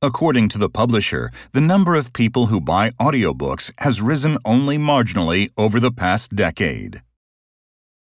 According to the publisher, the number of people who buy audiobooks has risen only marginally over the past decade.